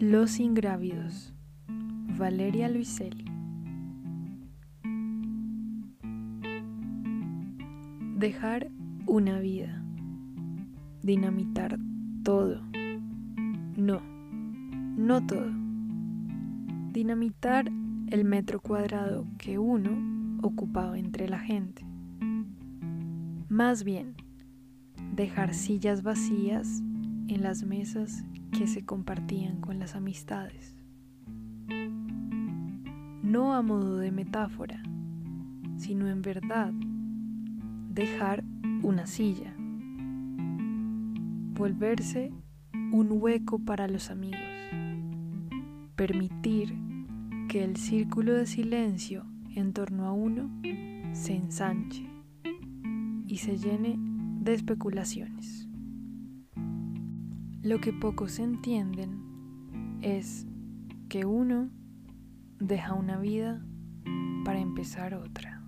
Los ingrávidos. Valeria Luiselli. Dejar una vida. Dinamitar todo. No, no todo. Dinamitar el metro cuadrado que uno ocupaba entre la gente. Más bien, dejar sillas vacías en las mesas que se compartían con las amistades. No a modo de metáfora, sino en verdad, dejar una silla, volverse un hueco para los amigos, permitir que el círculo de silencio en torno a uno se ensanche y se llene de especulaciones. Lo que pocos entienden es que uno deja una vida para empezar otra.